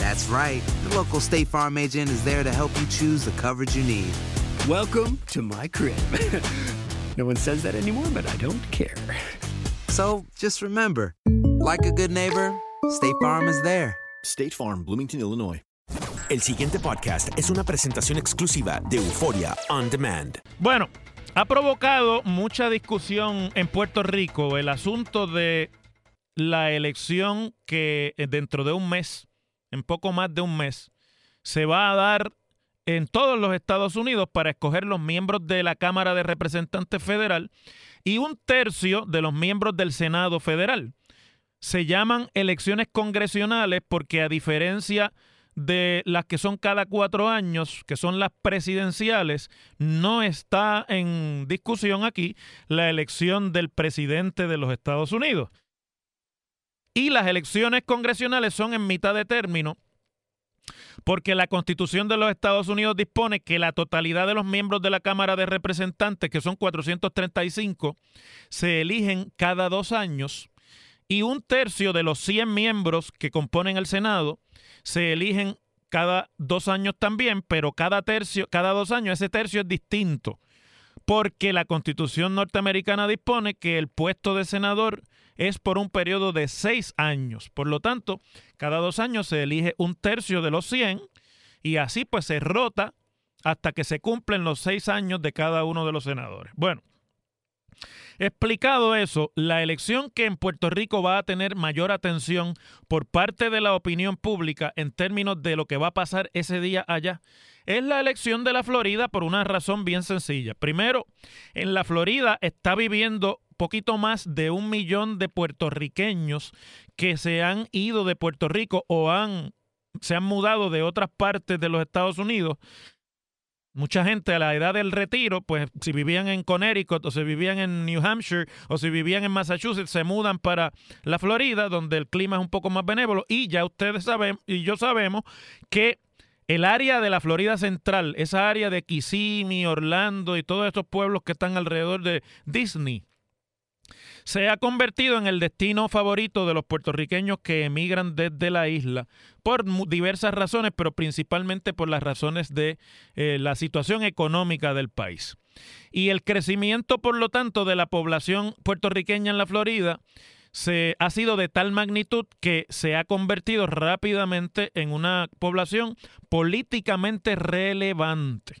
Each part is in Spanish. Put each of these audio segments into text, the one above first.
That's right. The local State Farm agent is there to help you choose the coverage you need. Welcome to my crib. no one says that anymore, but I don't care. So just remember, like a good neighbor, State Farm is there. State Farm, Bloomington, Illinois. El siguiente podcast es una presentación exclusiva de Euforia On Demand. Bueno, ha provocado mucha discusión en Puerto Rico el asunto de la elección que dentro de un mes, en poco más de un mes, se va a dar en todos los Estados Unidos para escoger los miembros de la Cámara de Representantes Federal y un tercio de los miembros del Senado Federal. Se llaman elecciones congresionales porque a diferencia de las que son cada cuatro años, que son las presidenciales, no está en discusión aquí la elección del presidente de los Estados Unidos. Y las elecciones congresionales son en mitad de término, porque la Constitución de los Estados Unidos dispone que la totalidad de los miembros de la Cámara de Representantes, que son 435, se eligen cada dos años y un tercio de los 100 miembros que componen el Senado se eligen cada dos años también, pero cada tercio, cada dos años ese tercio es distinto, porque la Constitución norteamericana dispone que el puesto de senador es por un periodo de seis años. Por lo tanto, cada dos años se elige un tercio de los 100 y así pues se rota hasta que se cumplen los seis años de cada uno de los senadores. Bueno, Explicado eso, la elección que en Puerto Rico va a tener mayor atención por parte de la opinión pública en términos de lo que va a pasar ese día allá es la elección de la Florida por una razón bien sencilla. Primero, en la Florida está viviendo poquito más de un millón de puertorriqueños que se han ido de Puerto Rico o han, se han mudado de otras partes de los Estados Unidos Mucha gente a la edad del retiro, pues si vivían en Connecticut o si vivían en New Hampshire o si vivían en Massachusetts, se mudan para la Florida, donde el clima es un poco más benévolo. Y ya ustedes saben, y yo sabemos que el área de la Florida Central, esa área de Kissimmee, Orlando y todos estos pueblos que están alrededor de Disney, se ha convertido en el destino favorito de los puertorriqueños que emigran desde la isla por diversas razones, pero principalmente por las razones de eh, la situación económica del país. Y el crecimiento, por lo tanto, de la población puertorriqueña en la Florida se ha sido de tal magnitud que se ha convertido rápidamente en una población políticamente relevante.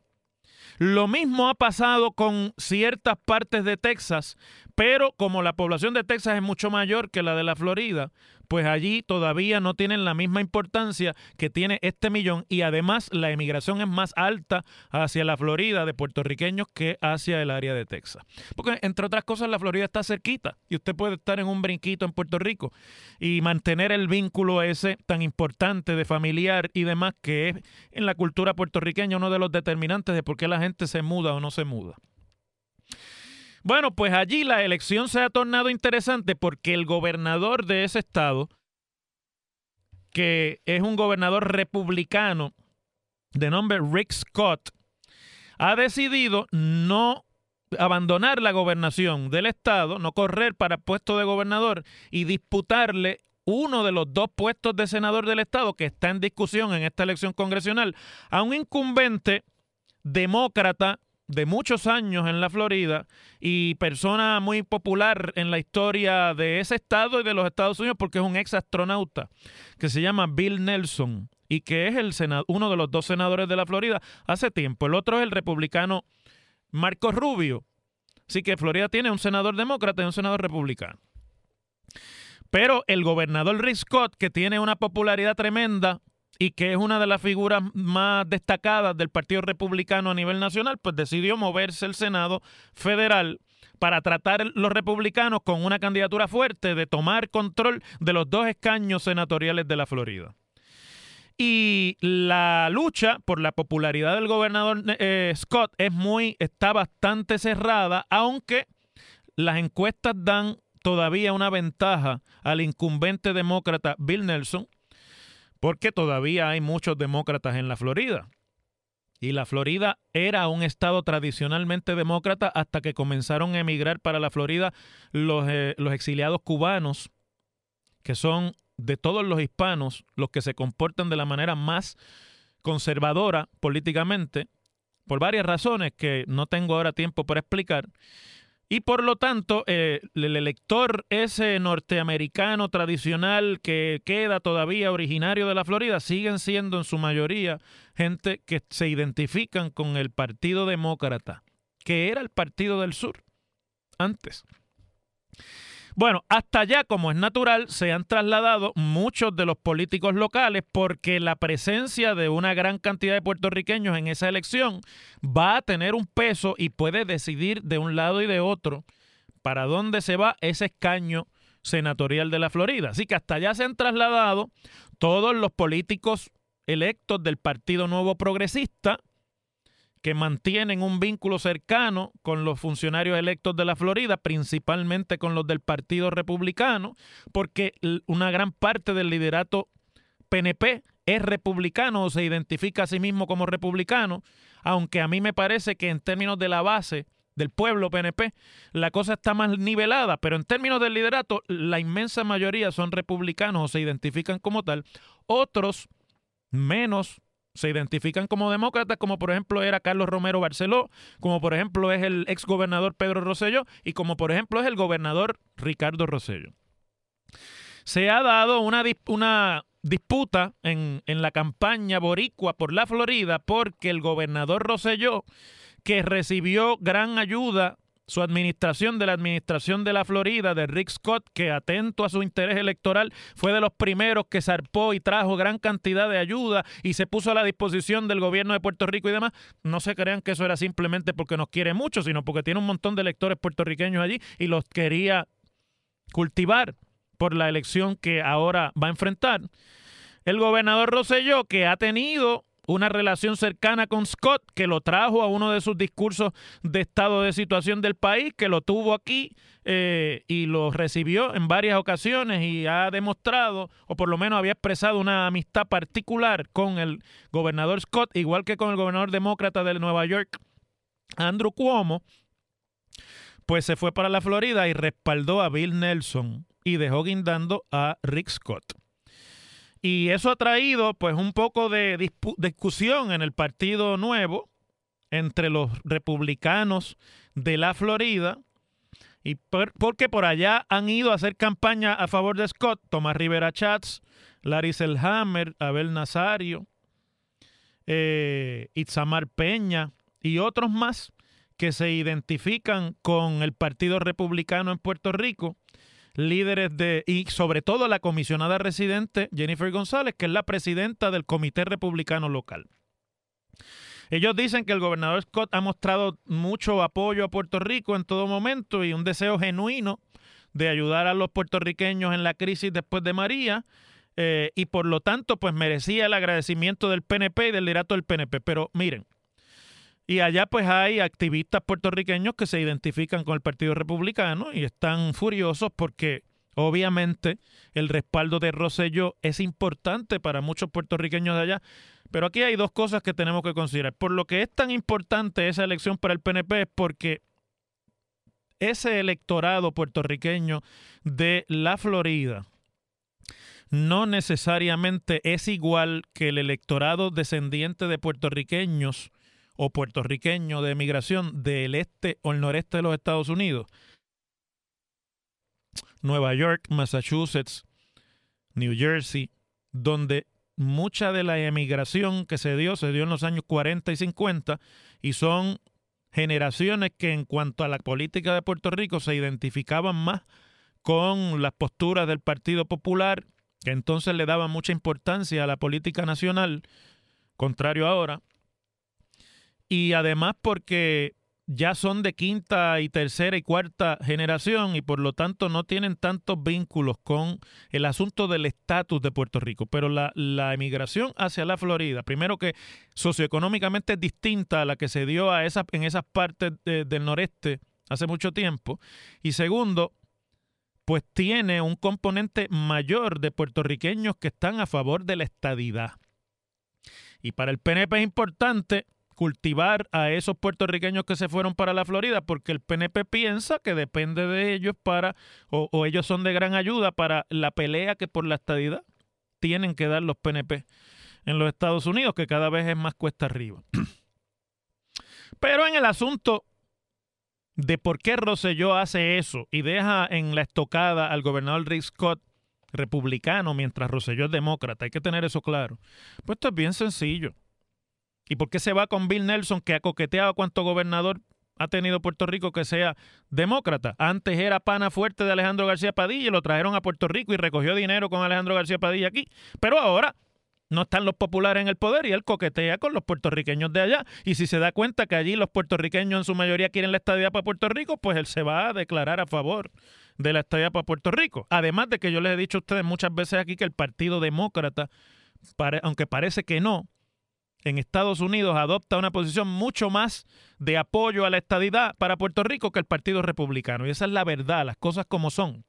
Lo mismo ha pasado con ciertas partes de Texas, pero como la población de Texas es mucho mayor que la de la Florida, pues allí todavía no tienen la misma importancia que tiene este millón y además la emigración es más alta hacia la Florida de puertorriqueños que hacia el área de Texas. Porque entre otras cosas la Florida está cerquita y usted puede estar en un brinquito en Puerto Rico y mantener el vínculo ese tan importante de familiar y demás que es en la cultura puertorriqueña uno de los determinantes de por qué la gente se muda o no se muda. Bueno, pues allí la elección se ha tornado interesante porque el gobernador de ese estado que es un gobernador republicano de nombre Rick Scott, ha decidido no abandonar la gobernación del estado, no correr para puesto de gobernador y disputarle uno de los dos puestos de senador del estado que está en discusión en esta elección congresional a un incumbente demócrata de muchos años en la Florida y persona muy popular en la historia de ese estado y de los Estados Unidos porque es un ex astronauta que se llama Bill Nelson y que es el uno de los dos senadores de la Florida hace tiempo. El otro es el republicano Marco Rubio. Así que Florida tiene un senador demócrata y un senador republicano. Pero el gobernador Rick Scott, que tiene una popularidad tremenda y que es una de las figuras más destacadas del Partido Republicano a nivel nacional, pues decidió moverse el Senado federal para tratar los republicanos con una candidatura fuerte de tomar control de los dos escaños senatoriales de la Florida. Y la lucha por la popularidad del gobernador eh, Scott es muy, está bastante cerrada, aunque las encuestas dan todavía una ventaja al incumbente demócrata Bill Nelson, porque todavía hay muchos demócratas en la Florida. Y la Florida era un estado tradicionalmente demócrata hasta que comenzaron a emigrar para la Florida los, eh, los exiliados cubanos, que son de todos los hispanos los que se comportan de la manera más conservadora políticamente, por varias razones que no tengo ahora tiempo para explicar. Y por lo tanto, eh, el elector ese norteamericano tradicional que queda todavía originario de la Florida, siguen siendo en su mayoría gente que se identifican con el Partido Demócrata, que era el Partido del Sur antes. Bueno, hasta allá, como es natural, se han trasladado muchos de los políticos locales porque la presencia de una gran cantidad de puertorriqueños en esa elección va a tener un peso y puede decidir de un lado y de otro para dónde se va ese escaño senatorial de la Florida. Así que hasta allá se han trasladado todos los políticos electos del Partido Nuevo Progresista que mantienen un vínculo cercano con los funcionarios electos de la Florida, principalmente con los del Partido Republicano, porque una gran parte del liderato PNP es republicano o se identifica a sí mismo como republicano, aunque a mí me parece que en términos de la base del pueblo PNP, la cosa está más nivelada, pero en términos del liderato, la inmensa mayoría son republicanos o se identifican como tal, otros menos se identifican como demócratas, como por ejemplo era Carlos Romero Barceló, como por ejemplo es el ex gobernador Pedro Rosselló y como por ejemplo es el gobernador Ricardo Rosselló. Se ha dado una, una disputa en, en la campaña boricua por la Florida porque el gobernador Rosselló, que recibió gran ayuda su administración de la administración de la Florida, de Rick Scott, que atento a su interés electoral, fue de los primeros que zarpó y trajo gran cantidad de ayuda y se puso a la disposición del gobierno de Puerto Rico y demás. No se crean que eso era simplemente porque nos quiere mucho, sino porque tiene un montón de electores puertorriqueños allí y los quería cultivar por la elección que ahora va a enfrentar. El gobernador Rosselló, que ha tenido una relación cercana con Scott, que lo trajo a uno de sus discursos de estado de situación del país, que lo tuvo aquí eh, y lo recibió en varias ocasiones y ha demostrado, o por lo menos había expresado una amistad particular con el gobernador Scott, igual que con el gobernador demócrata de Nueva York, Andrew Cuomo, pues se fue para la Florida y respaldó a Bill Nelson y dejó guindando a Rick Scott. Y eso ha traído pues un poco de discusión en el Partido Nuevo entre los republicanos de la Florida y porque por allá han ido a hacer campaña a favor de Scott, Tomás Rivera Chats, Larry Selhammer, Abel Nazario, eh, Itzamar Peña y otros más que se identifican con el Partido Republicano en Puerto Rico líderes de, y sobre todo la comisionada residente Jennifer González, que es la presidenta del Comité Republicano Local. Ellos dicen que el gobernador Scott ha mostrado mucho apoyo a Puerto Rico en todo momento y un deseo genuino de ayudar a los puertorriqueños en la crisis después de María eh, y por lo tanto pues merecía el agradecimiento del PNP y del liderato del PNP. Pero miren, y allá pues hay activistas puertorriqueños que se identifican con el Partido Republicano y están furiosos porque Obviamente, el respaldo de Rosselló es importante para muchos puertorriqueños de allá, pero aquí hay dos cosas que tenemos que considerar. Por lo que es tan importante esa elección para el PNP es porque ese electorado puertorriqueño de la Florida no necesariamente es igual que el electorado descendiente de puertorriqueños o puertorriqueño de emigración del este o el noreste de los Estados Unidos. Nueva York, Massachusetts, New Jersey, donde mucha de la emigración que se dio se dio en los años 40 y 50 y son generaciones que en cuanto a la política de Puerto Rico se identificaban más con las posturas del Partido Popular, que entonces le daban mucha importancia a la política nacional, contrario ahora, y además porque ya son de quinta y tercera y cuarta generación y por lo tanto no tienen tantos vínculos con el asunto del estatus de Puerto Rico. Pero la, emigración hacia la Florida, primero que socioeconómicamente es distinta a la que se dio a esa, en esas partes del noreste hace mucho tiempo. Y segundo, pues tiene un componente mayor de puertorriqueños que están a favor de la estadidad. Y para el PNP es importante cultivar a esos puertorriqueños que se fueron para la Florida, porque el PNP piensa que depende de ellos para, o, ellos son de gran ayuda para la pelea que por la estadidad tienen que dar los PNP en los Estados Unidos, que cada vez es más cuesta arriba. Pero en el asunto de por qué Rosselló hace eso y deja en la estocada al gobernador Rick Scott republicano mientras Rosselló es demócrata, hay que tener eso claro. Pues esto es bien sencillo. ¿Y por qué se va con Bill Nelson, que ha coqueteado cuánto gobernador ha tenido Puerto Rico que sea demócrata? Antes era pana fuerte de Alejandro García Padilla y lo trajeron a Puerto Rico y recogió dinero con Alejandro García Padilla aquí. Pero ahora no están los populares en el poder y él coquetea con los puertorriqueños de allá. Y si se da cuenta que allí los puertorriqueños en su mayoría quieren la estadía para Puerto Rico, pues él se va a declarar a favor de la estadía para Puerto Rico. Además de que yo les he dicho a ustedes muchas veces aquí que el Partido Demócrata, aunque parece que no, en Estados Unidos adopta una posición mucho más de apoyo a la estadidad para Puerto Rico que el Partido Republicano. Y esa es la verdad, las cosas como son.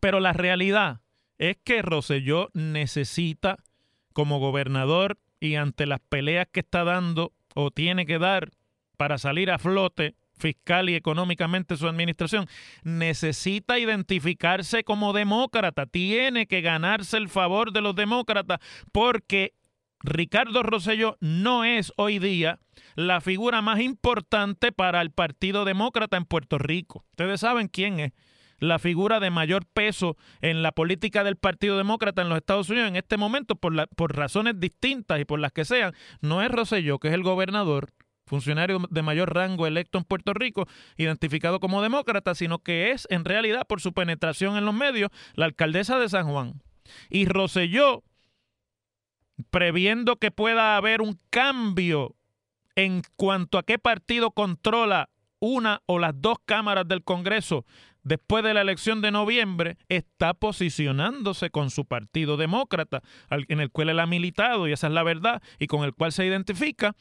Pero la realidad es que Roselló necesita, como gobernador y ante las peleas que está dando o tiene que dar para salir a flote fiscal y económicamente su administración, necesita identificarse como demócrata, tiene que ganarse el favor de los demócratas porque Ricardo Rosello no es hoy día la figura más importante para el Partido Demócrata en Puerto Rico. Ustedes saben quién es la figura de mayor peso en la política del Partido Demócrata en los Estados Unidos en este momento por, por razones distintas y por las que sean. No es Rosselló, que es el gobernador, funcionario de mayor rango electo en Puerto Rico, identificado como demócrata, sino que es en realidad por su penetración en los medios la alcaldesa de San Juan. Y Rosselló previendo que pueda haber un cambio en cuanto a qué partido controla una o las dos cámaras del Congreso después de la elección de noviembre, está posicionándose con su partido demócrata, en el cual él ha militado, y esa es la verdad, y con el cual se identifica,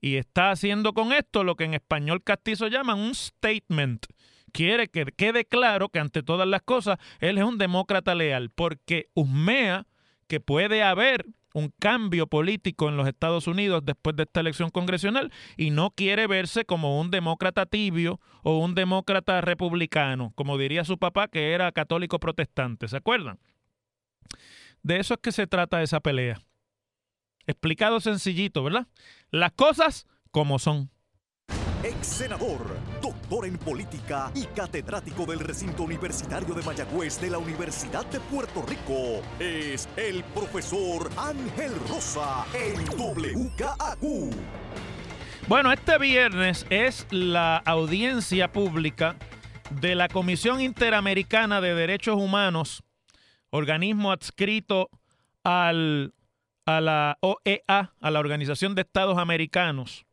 y está haciendo con esto lo que en español castizo llaman un statement. Quiere que quede claro que ante todas las cosas él es un demócrata leal, porque husmea que puede haber un cambio político en los Estados Unidos después de esta elección congresional y no quiere verse como un demócrata tibio o un demócrata republicano, como diría su papá que era católico protestante, ¿se acuerdan? De eso es que se trata esa pelea. Explicado sencillito, ¿verdad? Las cosas como son. Ex senador, doctor en política y catedrático del recinto universitario de Mayagüez de la Universidad de Puerto Rico, es el profesor Ángel Rosa en WKAQ. Bueno, este viernes es la audiencia pública de la Comisión Interamericana de Derechos Humanos, organismo adscrito al, a la OEA, a la Organización de Estados Americanos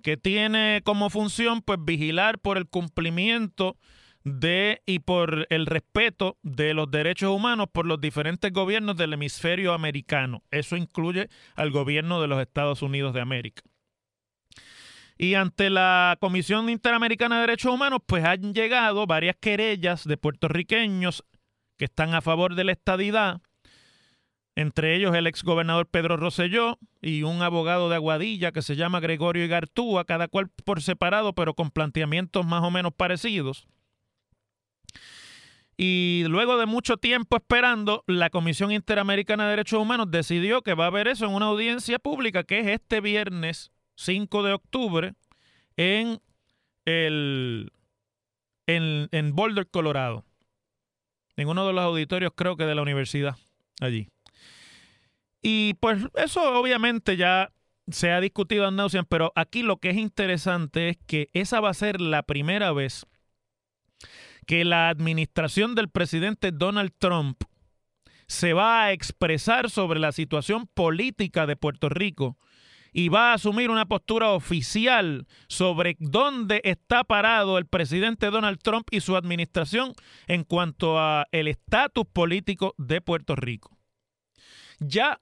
que tiene como función pues vigilar por el cumplimiento de y por el respeto de los derechos humanos por los diferentes gobiernos del hemisferio americano. Eso incluye al gobierno de los Estados Unidos de América. Y ante la Comisión Interamericana de Derechos Humanos, pues han llegado varias querellas de puertorriqueños que están a favor de la estadidad, entre ellos el exgobernador Pedro Rosselló y un abogado de Aguadilla que se llama Gregorio Igartúa, cada cual por separado, pero con planteamientos más o menos parecidos. Y luego de mucho tiempo esperando, la Comisión Interamericana de Derechos Humanos decidió que va a haber eso en una audiencia pública que es este viernes 5 de octubre en el en, en Boulder, Colorado. En uno de los auditorios creo que de la universidad allí. Y pues eso obviamente ya se ha discutido en pero aquí lo que es interesante es que esa va a ser la primera vez que la administración del presidente Donald Trump se va a expresar sobre la situación política de Puerto Rico y va a asumir una postura oficial sobre dónde está parado el presidente Donald Trump y su administración en cuanto a el estatus político de Puerto Rico. Ya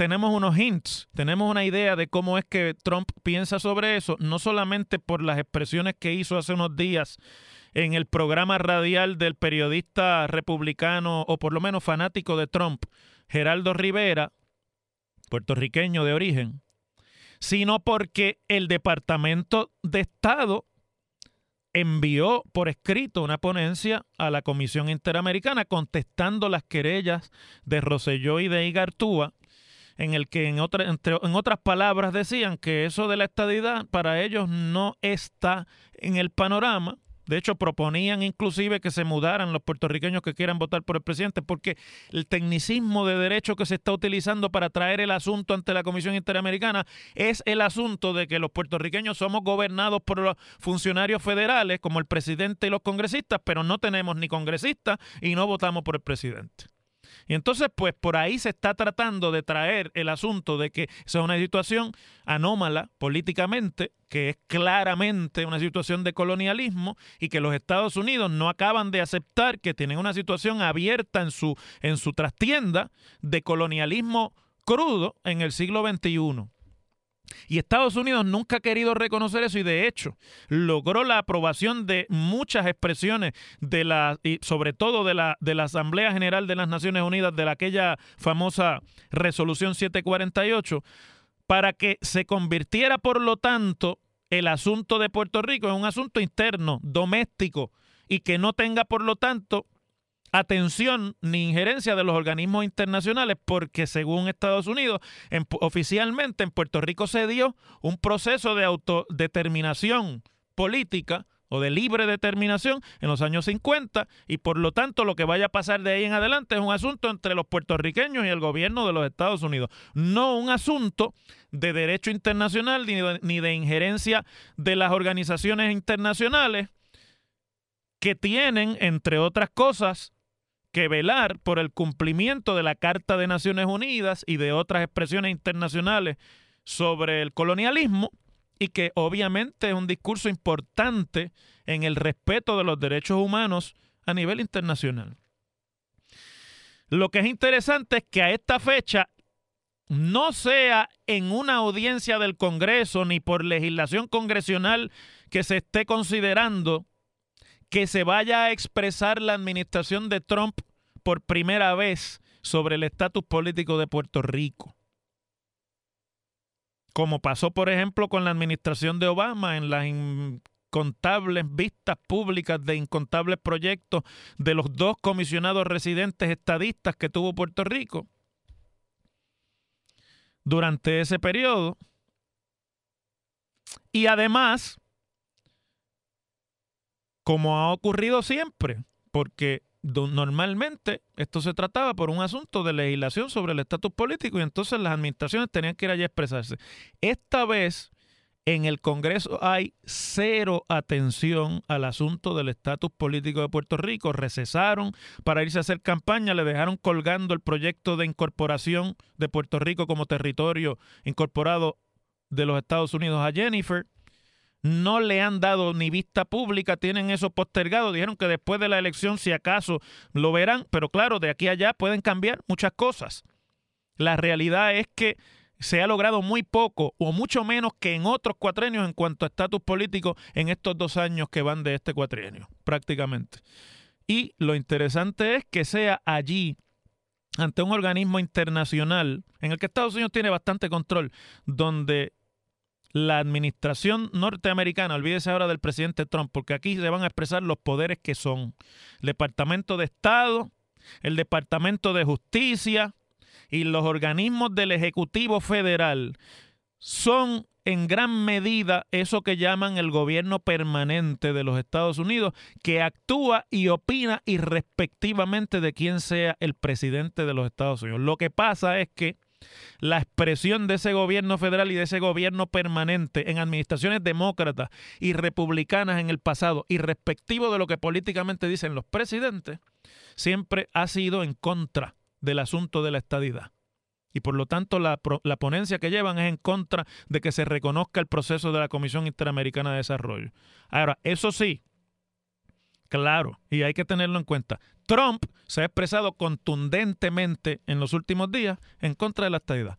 tenemos unos hints, tenemos una idea de cómo es que Trump piensa sobre eso, no solamente por las expresiones que hizo hace unos días en el programa radial del periodista republicano o por lo menos fanático de Trump, Geraldo Rivera, puertorriqueño de origen, sino porque el Departamento de Estado envió por escrito una ponencia a la Comisión Interamericana contestando las querellas de Roselló y de Igartúa, en el que en, otras palabras decían que eso de la estadidad para ellos no está en el panorama de hecho, proponían inclusive que se mudaran los puertorriqueños que quieran votar por el presidente, porque el tecnicismo de derecho que se está utilizando para traer el asunto ante la Comisión Interamericana es el asunto de que los puertorriqueños somos gobernados por los funcionarios federales, como el presidente y los congresistas, pero no tenemos ni congresistas y no votamos por el presidente. Y entonces, pues por ahí se está tratando de traer el asunto de que es una situación anómala políticamente, que es claramente una situación de colonialismo y que los Estados Unidos no acaban de aceptar que tienen una situación abierta en su, en su trastienda de colonialismo crudo en el siglo XXI. Y Estados Unidos nunca ha querido reconocer eso y de hecho logró la aprobación de muchas expresiones de la y sobre todo de la de la Asamblea General de las Naciones Unidas de la, aquella famosa resolución 748 para que se convirtiera por lo tanto el asunto de Puerto Rico en un asunto interno, doméstico y que no tenga por lo tanto atención ni injerencia de los organismos internacionales porque según Estados Unidos oficialmente en Puerto Rico se dio un proceso de autodeterminación política o de libre determinación en los años 50 y por lo tanto lo que vaya a pasar de ahí en adelante es un asunto entre los puertorriqueños y el gobierno de los Estados Unidos, no un asunto de derecho internacional ni de, ni de injerencia de las organizaciones internacionales que tienen, entre otras cosas, que velar por el cumplimiento de la Carta de Naciones Unidas y de otras expresiones internacionales sobre el colonialismo y que obviamente es un discurso importante en el respeto de los derechos humanos a nivel internacional. Lo que es interesante es que a esta fecha no sea en una audiencia del Congreso ni por legislación congresional que se esté considerando que se vaya a expresar la administración de Trump por primera vez sobre el estatus político de Puerto Rico. Como pasó, por ejemplo, con la administración de Obama en las incontables vistas públicas de incontables proyectos de los dos comisionados residentes estadistas que tuvo Puerto Rico. Durante ese periodo. Y además, como ha ocurrido siempre, porque normalmente esto se trataba por un asunto de legislación sobre el estatus político y entonces las administraciones tenían que ir allí a expresarse. Esta vez en el Congreso hay cero atención al asunto del estatus político de Puerto Rico. Recesaron para irse a hacer campaña, le dejaron colgando el proyecto de incorporación de Puerto Rico como territorio incorporado de los Estados Unidos a Jennifer no le han dado ni vista pública, tienen eso postergado, dijeron que después de la elección si acaso lo verán, pero claro, de aquí a allá pueden cambiar muchas cosas. La realidad es que se ha logrado muy poco o mucho menos que en otros cuatrenios en cuanto a estatus político en estos dos años que van de este cuatrienio, prácticamente. Y lo interesante es que sea allí, ante un organismo internacional, en el que Estados Unidos tiene bastante control, donde la administración norteamericana, olvídese ahora del presidente Trump, porque aquí se van a expresar los poderes que son el Departamento de Estado, el Departamento de Justicia y los organismos del Ejecutivo Federal son en gran medida eso que llaman el gobierno permanente de los Estados Unidos, que actúa y opina irrespectivamente de quién sea el presidente de los Estados Unidos. Lo que pasa es que la expresión de ese gobierno federal y de ese gobierno permanente en administraciones demócratas y republicanas en el pasado, irrespectivo de lo que políticamente dicen los presidentes, siempre ha sido en contra del asunto de la estadidad. Y por lo tanto la, la, ponencia que llevan es en contra de que se reconozca el proceso de la Comisión Interamericana de Desarrollo. Ahora, eso sí, claro, y hay que tenerlo en cuenta, Trump se ha expresado contundentemente en los últimos días en contra de la estadidad.